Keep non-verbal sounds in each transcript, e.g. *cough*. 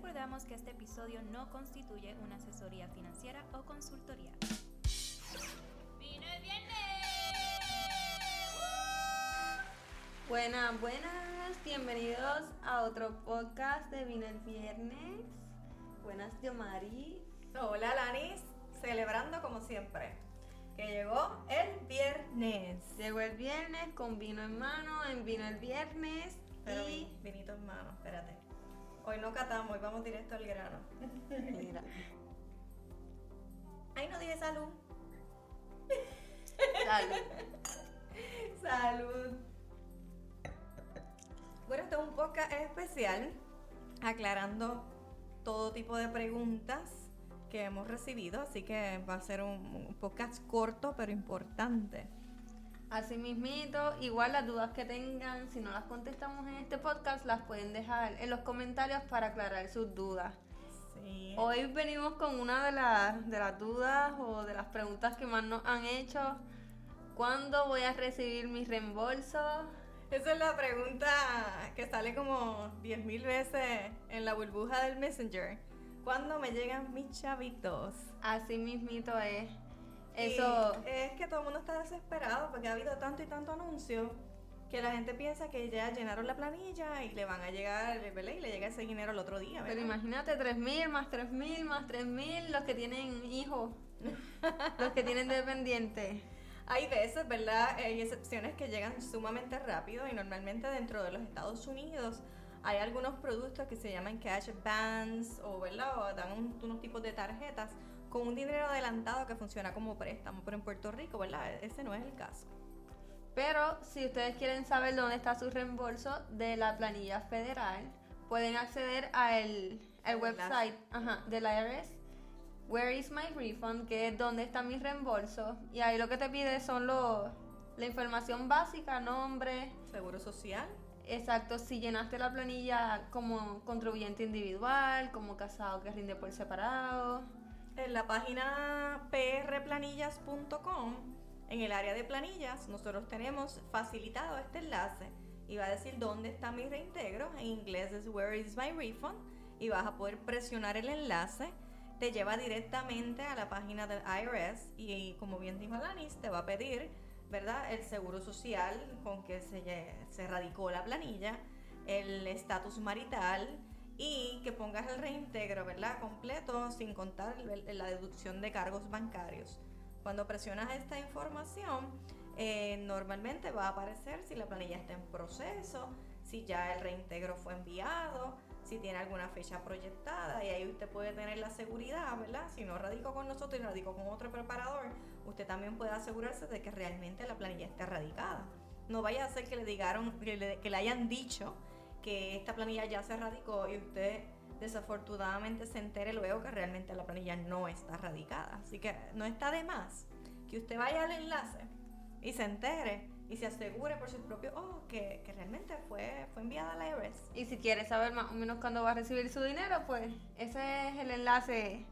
recordamos que este episodio no constituye una asesoría financiera o consultoría. ¡Vino el viernes! Buenas, buenas, bienvenidos a otro podcast de Vino el Viernes. Buenas, Diomari. Hola, Lanis, celebrando como siempre que llegó el viernes. Llegó el viernes con vino en mano, en Vino el Viernes. Pero y... vi- vinito en mano, espérate. Hoy no catamos, hoy vamos directo al grano. Mira, Ay, no dije salud. salud. Salud. Bueno, este es un podcast especial aclarando todo tipo de preguntas que hemos recibido, así que va a ser un, un podcast corto pero importante. Así mismito, igual las dudas que tengan, si no las contestamos en este podcast, las pueden dejar en los comentarios para aclarar sus dudas. Sí. Hoy venimos con una de las, de las dudas o de las preguntas que más nos han hecho. ¿Cuándo voy a recibir mis reembolsos? Esa es la pregunta que sale como 10.000 veces en la burbuja del Messenger. ¿Cuándo me llegan mis chavitos? Así mismito es. Y Eso, es que todo el mundo está desesperado porque ha habido tanto y tanto anuncio que la gente piensa que ya llenaron la planilla y le van a llegar, ¿verdad? Y le llega ese dinero el otro día, pero ¿verdad? imagínate 3.000 más 3.000 más 3.000 los que tienen hijos, los que tienen dependientes. *laughs* Hay veces, ¿verdad? Hay excepciones que llegan sumamente rápido y normalmente dentro de los Estados Unidos hay algunos productos que se llaman cash bands o, ¿verdad? O dan un- unos tipos de tarjetas con un dinero adelantado que funciona como préstamo, pero en Puerto Rico, ¿verdad? Ese no es el caso. Pero si ustedes quieren saber dónde está su reembolso de la planilla federal, pueden acceder al el El website ajá, del IRS, Where is my refund, que es donde está mi reembolso. Y ahí lo que te pide son los, la información básica, nombre, Seguro social. exacto, si llenaste la planilla como contribuyente individual, como casado que rinde por separado. En la página prplanillas.com, en el área de planillas, nosotros tenemos facilitado este enlace y va a decir dónde está mi reintegro. En inglés es Where is my refund y vas a poder presionar el enlace. Te lleva directamente a la página del IRS y, como bien dijo Alanis, te va a pedir, ¿verdad? El seguro social con que se, se radicó la planilla, el estatus marital, y que pongas el reintegro, ¿verdad? Completo, sin contar la deducción de cargos bancarios. Cuando presionas esta información, eh, normalmente va a aparecer si la planilla está en proceso, si ya el reintegro fue enviado, si tiene alguna fecha proyectada y ahí usted puede tener la seguridad, ¿verdad? Si no radico con nosotros y radico con otro preparador, usted también puede asegurarse de que realmente la planilla esté radicada. No vaya a ser que le digaron, que le, que le hayan dicho que esta planilla ya se radicó y usted desafortunadamente se entere luego que realmente la planilla no está radicada. Así que no está de más que usted vaya al enlace y se entere y se asegure por sus propios ojos que, que realmente fue, fue enviada a la IRS. Y si quiere saber más o menos cuándo va a recibir su dinero, pues ese es el enlace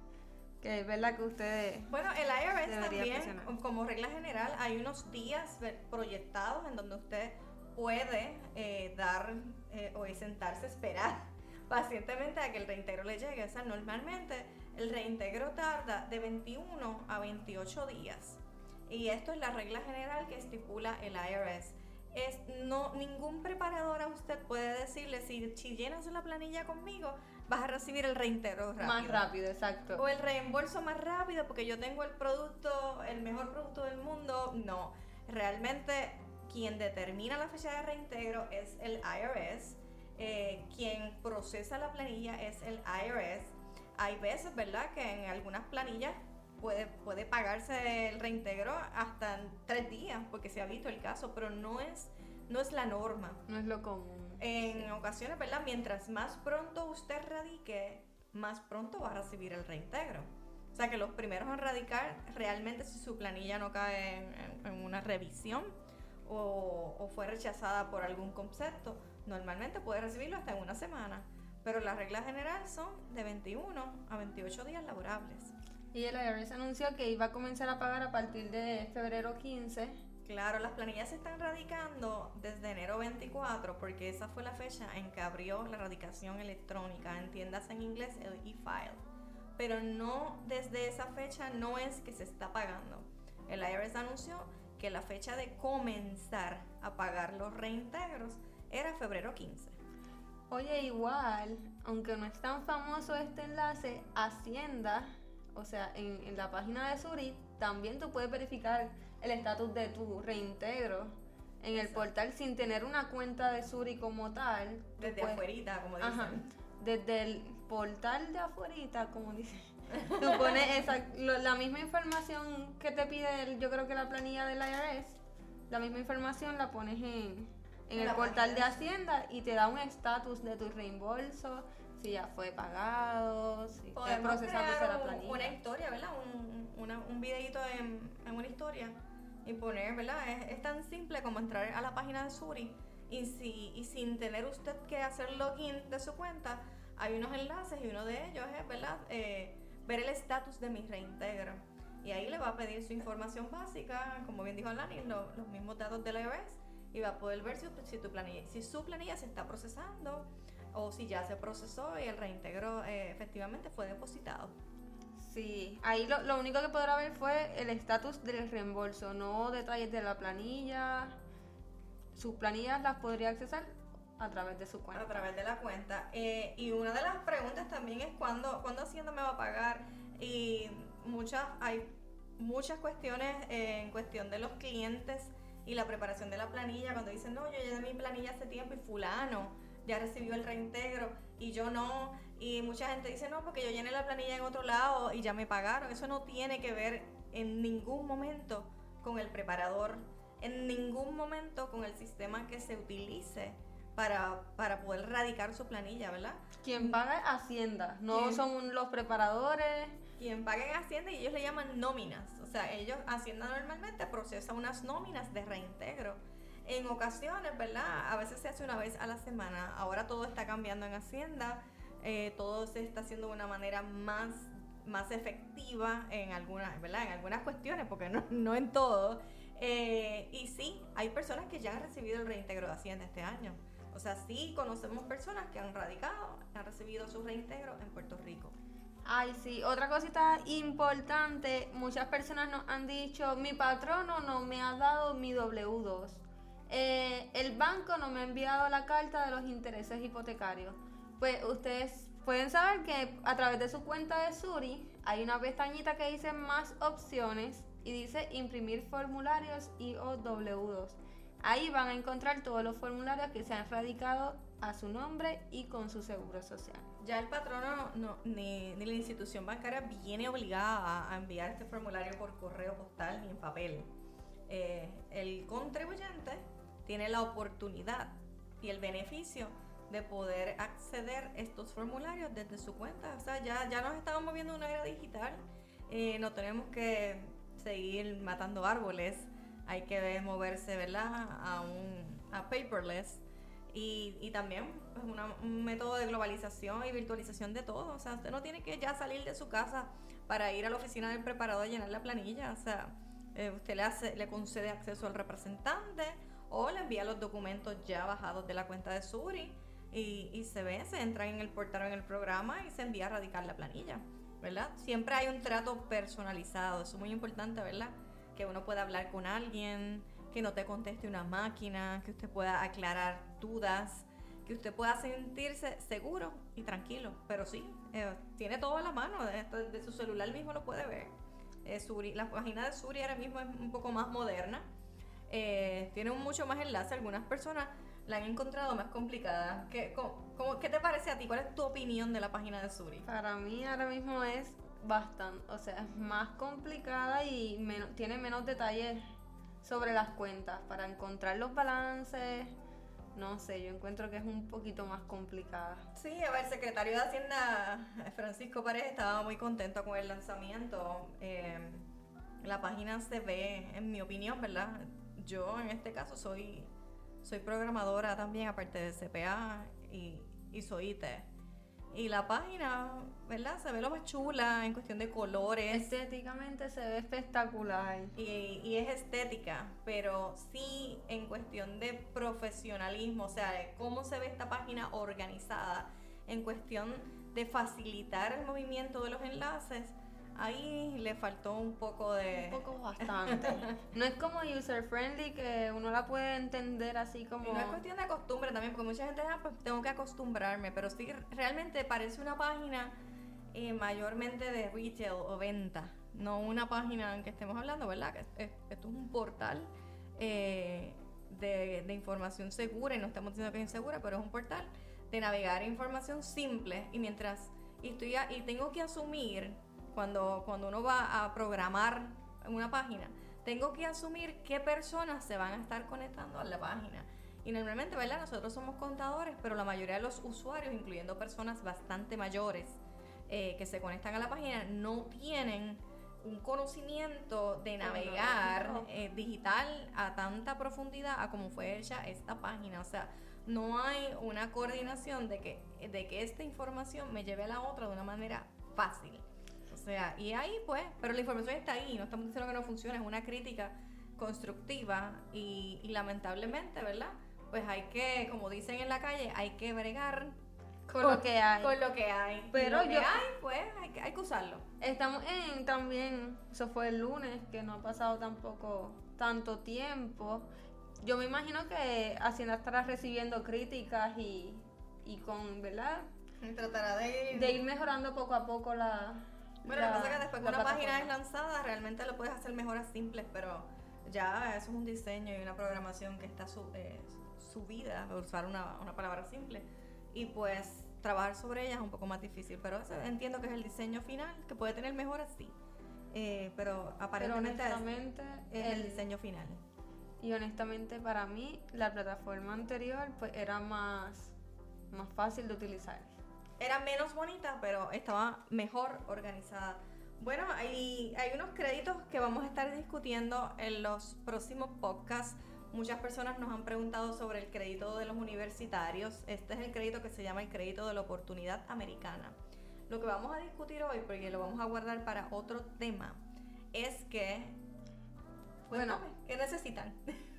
que es verdad que ustedes... Bueno, el IRS Debería también, presionar. como regla general, hay unos días proyectados en donde usted puede eh, dar eh, o sentarse a esperar *laughs* pacientemente a que el reintegro le llegue. O sea, normalmente el reintegro tarda de 21 a 28 días. Y esto es la regla general que estipula el IRS. Es, no, ningún preparador a usted puede decirle si, si llenas la planilla conmigo, vas a recibir el reintegro rápido. Más rápido, exacto. O el reembolso más rápido porque yo tengo el producto, el mejor producto del mundo. No, realmente quien determina la fecha de reintegro es el IRS. eh, quien procesa la planilla es el IRS. Hay veces, ¿verdad?, que en algunas planillas puede, puede pagarse el reintegro hasta en tres días, porque se ha visto el caso, pero no es, no es la norma. No es lo común. En ocasiones, ¿verdad? Mientras más pronto usted radique, más pronto va a recibir el reintegro. O sea que los primeros en radicar, realmente si su planilla no cae en, en- en una revisión o, o fue rechazada por algún concepto, normalmente puede recibirlo hasta en una semana. Pero la regla general son de 21 a 28 días laborables. Y el IRS anunció que iba a comenzar a pagar a partir de febrero 15 Claro, las planillas se están radicando desde enero 24 porque esa fue la fecha en que abrió la radicación electrónica, en tiendas en inglés el e-file. Pero no desde esa fecha no es que se está pagando. El IRS anunció que la fecha de comenzar a pagar los reintegros era febrero 15. Oye, igual, aunque no es tan famoso este enlace, Hacienda, o sea, en, en la página de Suri, también tú puedes verificar el estatus de tu reintegro en el Exacto. portal sin tener una cuenta de Suri como tal. Desde puedes- afuerita, como dicen. Ajá, desde el portal de afuerita, como dice. *laughs* Tú pones esa, lo- la misma información que te pide, el- yo creo que la planilla del IRS, la misma información la pones en, en el portal de Hacienda y te da un estatus de tu reembolso, si ya fue pagado, si está procesándose la planilla. una historia, ¿verdad? Un, una- un videito en, en una historia y poner, ¿verdad? Es, es tan simple como entrar a la página de Suri y, si, y sin tener usted que hacer login de su cuenta, hay unos enlaces y uno de ellos es, ¿verdad? Eh, ver el estatus de mi reintegro. Y ahí le va a pedir su información básica, como bien dijo Lani, lo- los mismos datos del IRS y va a poder ver si, si, tu planilla, si su planilla se está procesando o si ya se procesó y el reintegro eh, efectivamente fue depositado. Sí, ahí lo, lo único que podrá ver fue el estatus del reembolso, no detalles de la planilla. Sus planillas las podría accesar a través de su cuenta. a través de la cuenta. Eh, y una de las preguntas también es cuándo, cuándo Hacienda me va a pagar. Y muchas, hay muchas cuestiones eh, en cuestión de los clientes y la preparación de la planilla. Cuando dicen, no, yo ya di mi planilla hace tiempo y fulano ya recibió el reintegro y yo no. Y mucha gente dice, no, porque yo llené la planilla en otro lado y ya me pagaron. Eso no tiene que ver en ningún momento con el preparador, en ningún momento con el sistema que se utilice para, para poder radicar su planilla, ¿verdad? Quien paga es Hacienda, no ¿Quién? son los preparadores. Quien paga en Hacienda y ellos le llaman nóminas. O sea, ellos, Hacienda normalmente procesa unas nóminas de reintegro. En ocasiones, ¿verdad? A veces se hace una vez a la semana. Ahora todo está cambiando en Hacienda. eh, todo se está haciendo de una manera más, más efectiva en algunas, ¿verdad? En algunas cuestiones, porque no, no en todo. Eh, y sí, hay personas que ya han recibido el reintegro de Hacienda este año. O sea, sí conocemos personas que han radicado, han recibido su reintegro en Puerto Rico. Ay, sí, otra cosita importante, muchas personas nos han dicho, mi patrono no me ha dado mi W2. Eh, el banco no me ha enviado la carta de los intereses hipotecarios. Pues ustedes pueden saber que a través de su cuenta de Suri hay una pestañita que dice más opciones y dice imprimir formularios y o W2. Ahí van a encontrar todos los formularios que se han radicado a su nombre y con su seguro social. Ya el patrono no- ni, la institución bancaria viene obligada a, a enviar este formulario por correo postal ni en papel. Eh, el contribuyente tiene la oportunidad y el beneficio de poder acceder a estos formularios desde su cuenta. O sea, ya, ya nos estamos moviendo en una era digital. Eh, no tenemos que seguir matando árboles. Hay que moverse, ¿verdad? A un a paperless. Y, y también pues, una- un método de globalización y virtualización de todo. O sea, usted no tiene que ya salir de su casa para ir a la oficina del preparador a llenar la planilla. O sea, eh, usted le, hace, le concede acceso al representante o le envía los documentos ya bajados de la cuenta de Suri y, y se ve, se entra en el portal o en el programa y se envía a radicar la planilla, ¿verdad? Siempre hay un trato personalizado, eso es muy importante, ¿verdad? Que uno pueda hablar con alguien, que no te conteste una máquina, que usted pueda aclarar dudas, que usted pueda sentirse seguro y tranquilo. Pero sí, eh, tiene todo a la mano, de, de su celular mismo lo puede ver. Eh, Suri- la página de Suri ahora mismo es un poco más moderna. Eh, tiene mucho más enlace. Algunas personas la han encontrado más complicada. ¿Qué, cómo- cómo- qué te parece a ti? ¿Cuál es tu opinión de la página de Suri? Para mí ahora mismo es bastante, o sea, es más complicada y menos, tiene menos detalles sobre las cuentas para encontrar los balances. No sé, yo encuentro que es un poquito más complicada. Sí, a ver, el secretario de Hacienda, Francisco Paredes, estaba muy contento con el lanzamiento. Eh, la página se ve, en mi opinión, ¿verdad? Yo en este caso soy, soy programadora también, aparte de CPA, y, y soy IT. Y la página, ¿verdad? Se ve lo más chula en cuestión de colores. Estéticamente se ve espectacular. Y, y es estética, pero sí en cuestión de profesionalismo, o sea, de cómo se ve esta página organizada, en cuestión de facilitar el movimiento de los enlaces, ahí le faltó un poco de... Un poco bastante. *laughs* no es como user friendly que uno la puede entender así como... Y no es cuestión de costumbre también, porque mucha gente ah, pues tengo que acostumbrarme, pero sí realmente parece una página eh, mayormente de retail o venta, no una página en que estemos hablando, ¿verdad? Que es- esto es un portal eh, de, de información segura, y no estamos diciendo que es insegura, pero es un portal de navegar información simple, y mientras, y, estoy a- y tengo que asumir, cuando, cuando uno va a programar una página, tengo que asumir qué personas se van a estar conectando a la página. Y normalmente, ¿verdad? Nosotros somos contadores, pero la mayoría de los usuarios, incluyendo personas bastante mayores eh, que se conectan a la página, no tienen un conocimiento de navegar no. eh, digital a tanta profundidad a como fue hecha esta página. O sea, no hay una coordinación de que, de que esta información me lleve a la otra de una manera fácil. O sea, y ahí pues, pero la información está ahí, no estamos diciendo que no funciona, es una crítica constructiva y, y lamentablemente, ¿verdad? Pues hay que, como dicen en la calle, hay que bregar Con lo que hay. con lo que hay. Pero lo que yo- hay, pues hay que, hay que usarlo. Estamos en también, eso fue el lunes, que no ha pasado tampoco tanto tiempo. Yo me imagino que Hacienda estará recibiendo críticas y, y con, ¿verdad? Tratará de De ir mejorando poco a poco la. Bueno, la- lo que pasa es que después que una página es lanzada, realmente lo puedes hacer mejoras simples, pero ya eso es un diseño y una programación que está eh, subida, por usar una, una palabra simple, y pues trabajar sobre ella es un poco más difícil, pero eso entiendo que es el diseño final, que puede tener mejoras, sí, eh, pero Pero aparentemente honestamente, es el el- diseño final. Y honestamente para mí la plataforma anterior pues era más, más fácil de utilizar. Era menos bonita, pero estaba mejor organizada. Bueno, hay, hay unos créditos que vamos a estar discutiendo en los próximos podcasts. Muchas personas nos han preguntado sobre el crédito de los universitarios. Este es el crédito que se llama el crédito de la oportunidad americana. Lo que vamos a discutir hoy, porque lo vamos a guardar para otro tema, es que... Bueno. ¿qué necesitan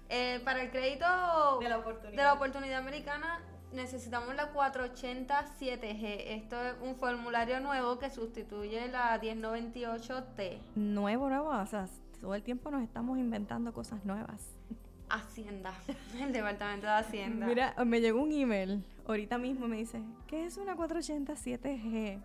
Eh, para el crédito de la oportunidad? de la oportunidad americana necesitamos la 487G. Esto es un formulario nuevo que sustituye la 1098T. Nuevo, nuevo, o sea, todo el tiempo nos estamos inventando cosas nuevas. Hacienda, *laughs* el departamento de Hacienda. Mira, me llegó un email ahorita mismo me dice, ¿qué es una 487G?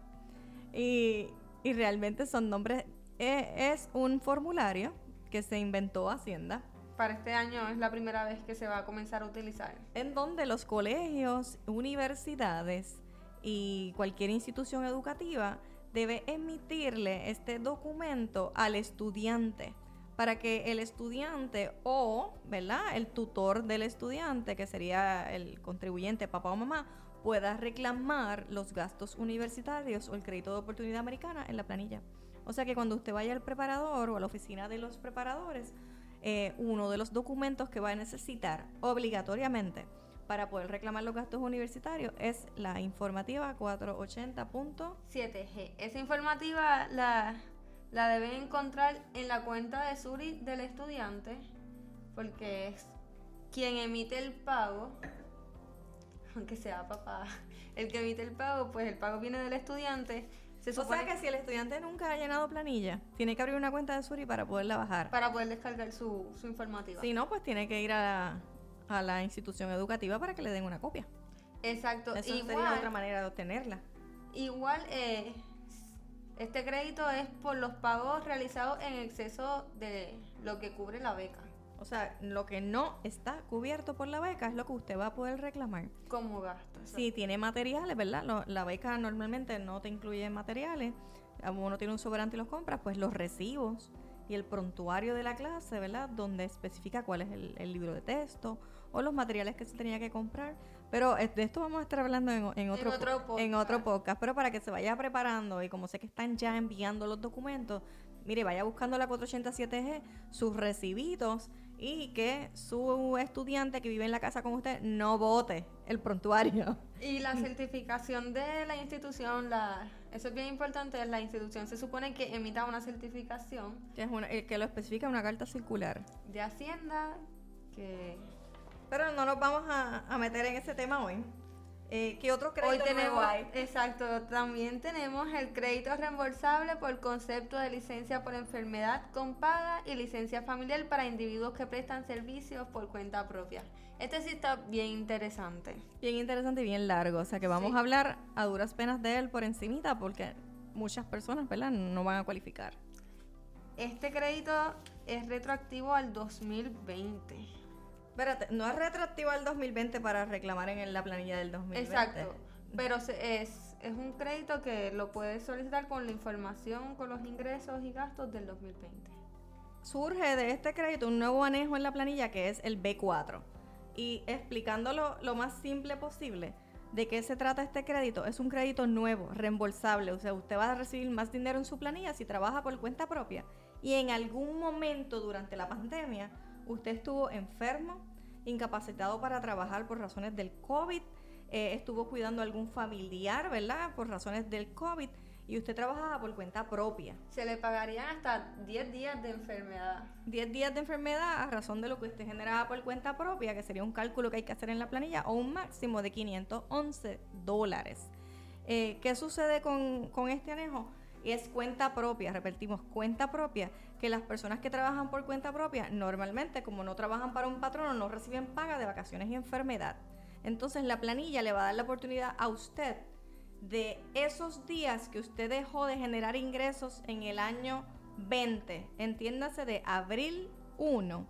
Y, y realmente son nombres, eh, es un formulario que se inventó Hacienda, Para este año es la primera vez que se va a comenzar a utilizar. en donde los colegios, universidades y cualquier institución educativa debe emitirle este documento al estudiante para que el estudiante o, ¿verdad? El tutor del estudiante, que sería el contribuyente, papá o mamá, pueda reclamar los gastos universitarios o el crédito de oportunidad americana en la planilla. O sea que cuando usted vaya al preparador o a la oficina de los preparadores, eh, uno de los documentos que va a necesitar obligatoriamente para poder reclamar los gastos universitarios es la informativa 480. punto- 7G. Esa informativa la, la deben encontrar en la cuenta de Suri del estudiante, porque es quien emite el pago, aunque sea papá, el que emite el pago, pues el pago viene del estudiante. Se O supone sea que si el estudiante nunca ha llenado planilla, tiene que abrir una cuenta de Suri para poderla bajar. para poder descargar su, su informativa. Si no, pues tiene que ir a la, a la institución educativa para que le den una copia. Exacto. Eso igual, sería otra manera de obtenerla. igual eh, este crédito es por los pagos realizados en exceso de lo que cubre la beca. O sea, lo que no está cubierto por la beca es lo que usted va a poder reclamar. Como gasto. Si tiene materiales, ¿verdad? Lo- la beca normalmente no te incluye materiales. Uno tiene un sobrante y los compras, pues los recibos y el prontuario de la clase, ¿verdad? Donde especifica cuál es el, el libro de texto o los materiales que se tenía que comprar. Pero eh, de esto vamos a estar hablando en, en otro, po- otro en otro podcast. podcast. Pero para que se vaya preparando y como sé que están ya enviando los documentos, mire, vaya buscando la 487G, sus recibitos y que su estudiante que vive en la casa con usted no vote el prontuario. Y la *laughs* certificación de la institución, la, eso es bien importante, la institución se supone que emita una certificación. Que, es una, eh, que lo especifica una carta circular. De Hacienda, que... Pero no nos vamos a, a meter en ese tema hoy. Eh, ¿Qué otro crédito Hoy tenemos, nuevo hay? exacto, también tenemos el crédito reembolsable por concepto de licencia por enfermedad con paga y licencia familiar para individuos que prestan servicios por cuenta propia. Este sí está bien interesante. Bien interesante y bien largo. O sea que vamos Sí. a hablar a duras penas de él por encimita porque muchas personas, ¿verdad? No van a cualificar. Este crédito es retroactivo al 2020. Espérate, no es retroactivo al 2020 para reclamar en la planilla del 2020. Exacto. Pero es, es un crédito que lo puedes solicitar con la información, con los ingresos y gastos del 2020. Surge de este crédito un nuevo anejo en la planilla que es el B4. Y explicándolo lo más simple posible, ¿de qué se trata este crédito? Es un crédito nuevo, reembolsable. O sea, usted va a recibir más dinero en su planilla si trabaja por cuenta propia. Y en algún momento durante la pandemia, usted estuvo enfermo, incapacitado para trabajar por razones del COVID, eh, estuvo cuidando a algún familiar, ¿verdad? Por razones del COVID. Y usted trabajaba por cuenta propia. Se le pagarían hasta 10 días de enfermedad. 10 días de enfermedad a razón de lo que usted generaba por cuenta propia, que sería un cálculo que hay que hacer en la planilla, o un máximo de 511 dólares. Eh, ¿Qué sucede con, con este anejo? Es cuenta propia, repetimos, cuenta propia, que las personas que trabajan por cuenta propia, normalmente como no trabajan para un patrono, no reciben paga de vacaciones y enfermedad. Entonces la planilla le va a dar la oportunidad a usted de esos días que usted dejó de generar ingresos en el año 20, entiéndase de abril 1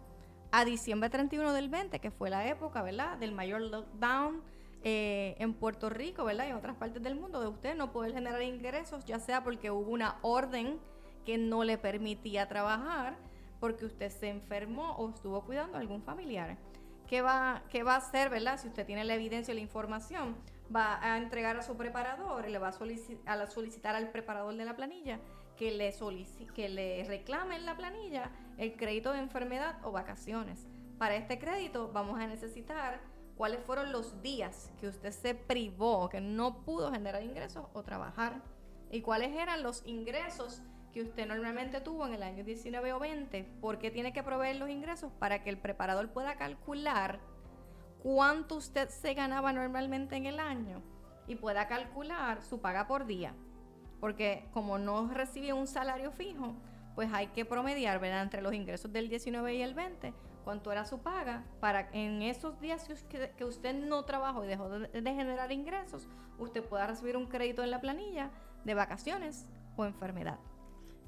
a diciembre 31 del 20, que fue la época, ¿verdad?, del mayor lockdown eh, en Puerto Rico, ¿verdad?, y en otras partes del mundo, de usted no poder generar ingresos, ya sea porque hubo una orden que no le permitía trabajar, porque usted se enfermó o estuvo cuidando a algún familiar. ¿Qué va, ¿Qué va a hacer, verdad? Si usted tiene la evidencia y la información, va a entregar a su preparador le va a, solicitar al preparador de la planilla que le, que le reclame en la planilla el crédito de enfermedad o vacaciones. Para este crédito vamos a necesitar cuáles fueron los días que usted se privó, que no pudo generar ingresos o trabajar, y cuáles eran los ingresos que usted normalmente tuvo en el año 19 o 20, porque tiene que proveer los ingresos para que el preparador pueda calcular cuánto usted se ganaba normalmente en el año y pueda calcular su paga por día. Porque como no recibe un salario fijo, pues hay que promediar. Entre los ingresos del 19 y el 20, cuánto era su paga, para que en esos días que usted, no trabajó y dejó de, generar ingresos, usted pueda recibir un crédito en la planilla de vacaciones o enfermedad.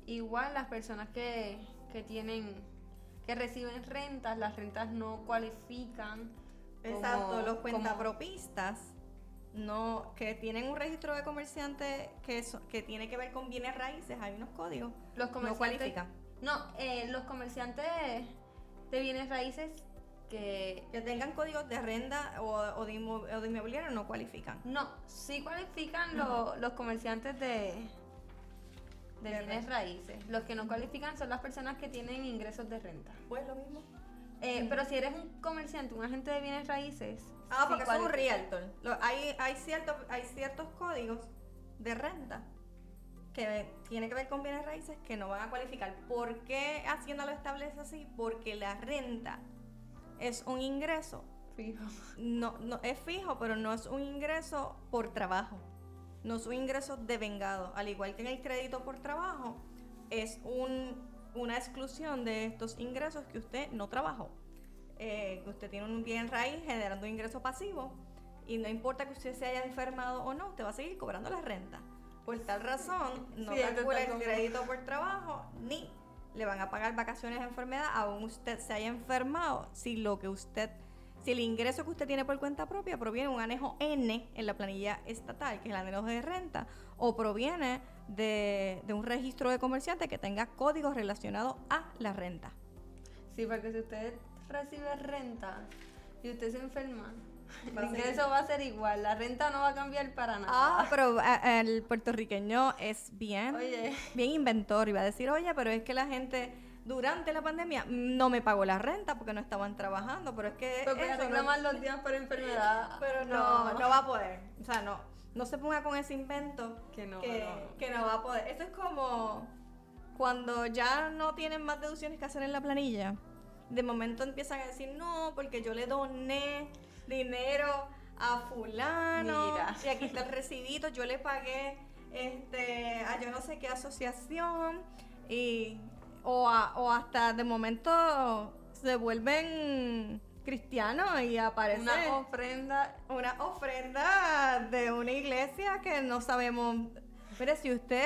Igual las personas que, que tienen, que reciben rentas, las rentas no cualifican. como- Exacto, los como- cuentapropistas no, que tienen un registro de comerciante que, so- que tiene que ver con bienes raíces, hay unos códigos, Los no comerciantes. cualifican. No, eh, los comerciantes de bienes raíces que Que tengan códigos de renta o, o de, o de inmobiliario no cualifican. no, sí cualifican lo- los comerciantes de, de De bienes raíces. Los que no cualifican son las personas que tienen ingresos de renta. Pues lo mismo. Eh, Pero si eres un comerciante, un agente de bienes raíces. Ah, sí porque es un realtor. Lo- hay, hay, ciertos, hay ciertos códigos de renta que tiene que ver con bienes raíces que no van a cualificar. ¿Por qué Hacienda lo establece así? Porque la renta es un ingreso Fijo. no, no es fijo, pero no es un ingreso por trabajo. No es un ingreso devengado. Al igual que en el crédito por trabajo, es un- una exclusión de estos ingresos que usted no trabajó. Eh, usted tiene un bien raíz generando un ingreso pasivo y no importa que usted se haya enfermado o no, usted va a seguir cobrando la renta. Por tal razón, no Sí, calcula el crédito por trabajo ni le van a pagar vacaciones de enfermedad aún usted se haya enfermado si lo que usted si el ingreso que usted tiene por cuenta propia proviene de un anejo N en la planilla estatal, que es el anejo de renta, o proviene de, de un registro de comerciante que tenga códigos relacionados a la renta. Sí, porque si usted recibe renta y usted se enferma, *laughs* Va ser- ingreso va a ser igual. La renta no va a cambiar para nada. Ah, pero a- el puertorriqueño es bien, Oye. bien inventor y va a decir, oye, pero es que la gente durante la pandemia no me pagó la renta porque no estaban trabajando, pero es que Pues voy a no- los días por enfermedad. pero no, no va a poder. O sea, no, no se ponga con ese invento Que no, que, no. que no va a poder. Eso es como cuando ya no tienen más deducciones que hacer en la planilla. De momento empiezan a decir, no, porque yo le doné dinero a fulano Mira. y aquí está el recibito, yo le pagué este, a yo no sé qué asociación y o, a- o hasta de momento se vuelven cristianos y aparece Una ofrenda. una ofrenda de una iglesia que no sabemos. Mire, si usted.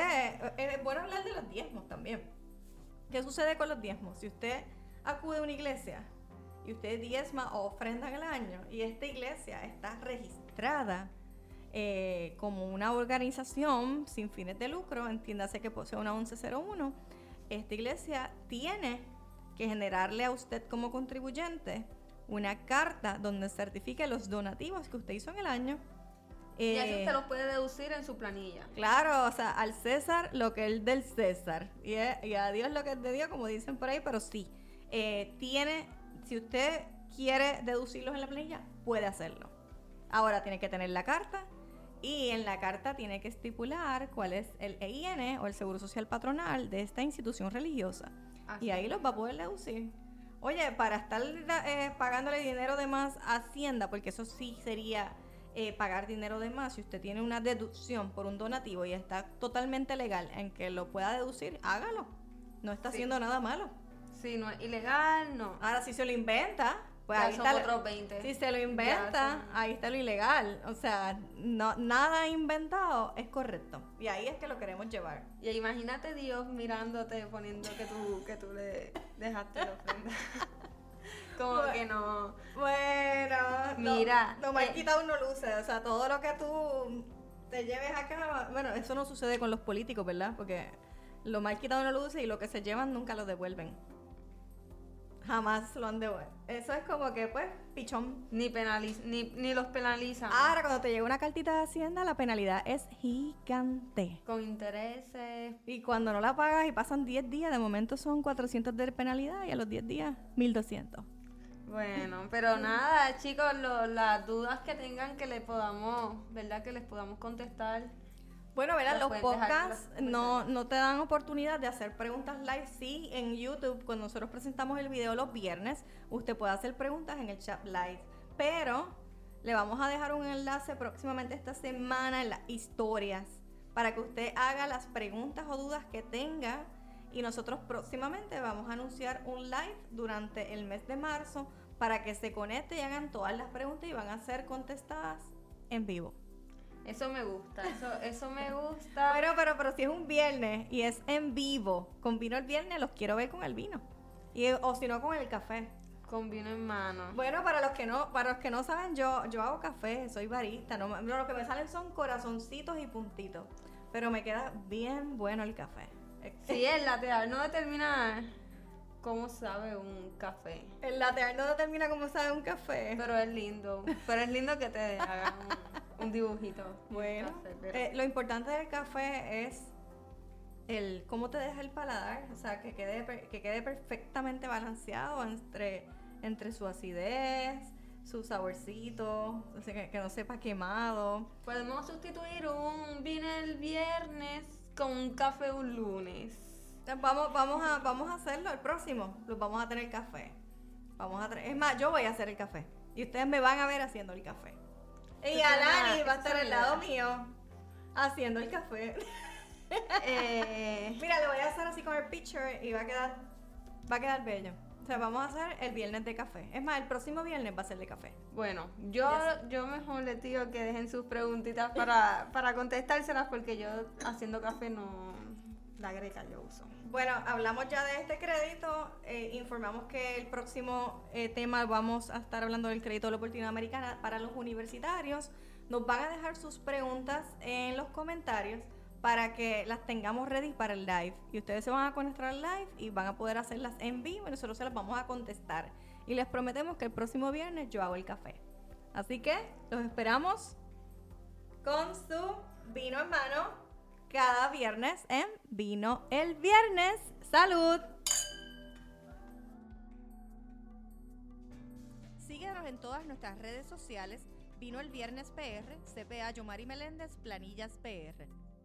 eh, Es bueno hablar de los diezmos también. ¿Qué sucede con los diezmos? Si usted acude a una iglesia y usted diezma o ofrenda en el año y esta iglesia está registrada eh, como una organización sin fines de lucro, entiéndase que posee una 1101, esta iglesia tiene que generarle a usted como contribuyente una carta donde certifique los donativos que usted hizo en el año. Y eso Eh, usted lo puede deducir en su planilla. Claro, o sea, al César lo que es del César. Y, a- y a Dios lo que es de Dios, como dicen por ahí, pero sí. eh, tiene, si usted quiere deducirlos en la planilla, puede hacerlo. Ahora tiene que tener la carta y en la carta tiene que estipular cuál es el EIN o el Seguro Social Patronal de esta institución religiosa. Así Y ahí los va a poder deducir. Oye, para estar eh, pagándole dinero de más a Hacienda, porque eso sí sería eh, pagar dinero de más, si usted tiene una deducción por un donativo y está totalmente legal en que lo pueda deducir, hágalo. No está Sí. haciendo nada malo. Si no es ilegal, no. Ahora, si se lo inventa, pues Ya ahí son está. otros 20. Si se lo Ya inventa, ahí está lo ilegal. O sea, no, nada inventado es correcto. Y ahí es que lo queremos llevar. Y imagínate Dios mirándote, poniendo que tú, que tú le dejaste la ofrenda. *laughs* Como Bueno. que no. Bueno, Mira, Lo, lo mal eh, quitado no luce. O sea, todo lo que tú te lleves acá. Bueno, eso no sucede con los políticos, ¿verdad? Porque lo mal quitado no luce y lo que se llevan nunca lo devuelven. Jamás lo han devuelto. Eso es como que, pues, pichón. Ni, penaliz ni, ni los penalizan. Ahora, cuando te llega una cartita de Hacienda, la penalidad es gigante. Con intereses. Y cuando no la pagas y pasan 10 días, de momento son 400 de penalidad y a los 10 días, 1200. Bueno, pero nada, chicos, lo- las dudas que tengan que le podamos, ¿verdad? Que les podamos contestar. Bueno, ¿verdad? Los podcasts los no, no te dan oportunidad de hacer preguntas live. Sí, en YouTube, cuando nosotros presentamos el video los viernes, usted puede hacer preguntas en el chat live. Pero le vamos a dejar un enlace próximamente esta semana en las historias para que usted haga las preguntas o dudas que tenga. Y nosotros próximamente vamos a anunciar un live durante el mes de marzo para que se conecte y hagan todas las preguntas y van a ser contestadas en vivo. Eso me gusta, eso, eso me gusta. Pero, pero, pero si es un viernes y es en vivo, con vino el viernes, los quiero ver con el vino. Y, o si no, con el café. Con vino en mano. Bueno, para los que no, para los que no saben, yo, yo hago café, soy barista. No, lo que me salen son corazoncitos y puntitos. Pero me queda bien bueno el café. Sí, el lateral no determina cómo sabe un café. El lateral no determina cómo sabe un café. Pero es lindo. Pero es lindo que te hagan un, un dibujito. *laughs* Bueno, café, pero- eh, lo importante del café es el cómo te deja el paladar, o sea, que quede, que quede perfectamente balanceado entre, entre su acidez, su saborcito, o sea, que, que no sepa quemado. Podemos sustituir un vino el viernes con un café un lunes. Entonces, vamos, vamos, a, vamos a hacerlo el próximo, los vamos a tener café. Vamos a es más, yo voy a hacer el café y ustedes me van a ver haciendo el café. Y Alani va a estar al lado mío haciendo el café. Eh, *laughs* Mira, le voy a hacer así con el picture y va a quedar, va a quedar bello. O sea, vamos a hacer el viernes de café. Es más, el próximo viernes va a ser de café. bueno, yo, yo mejor les digo que dejen sus preguntitas para, para contestárselas porque yo haciendo café no... La greca yo uso. Bueno, hablamos ya de este crédito. eh, informamos que el próximo eh, tema vamos a estar hablando del crédito de la oportunidad americana para los universitarios. Nos van a dejar sus preguntas en los comentarios para que las tengamos ready para el live. Y ustedes se van a conectar al live y van a poder hacerlas en vivo y nosotros se las vamos a contestar. Y les prometemos que el próximo viernes yo hago el café. Así que los esperamos con su vino en mano cada viernes en Vino el Viernes. ¡Salud! Síguenos en todas nuestras redes sociales. Vino el Viernes PR, CPA Yomari Meléndez, Planillas PR.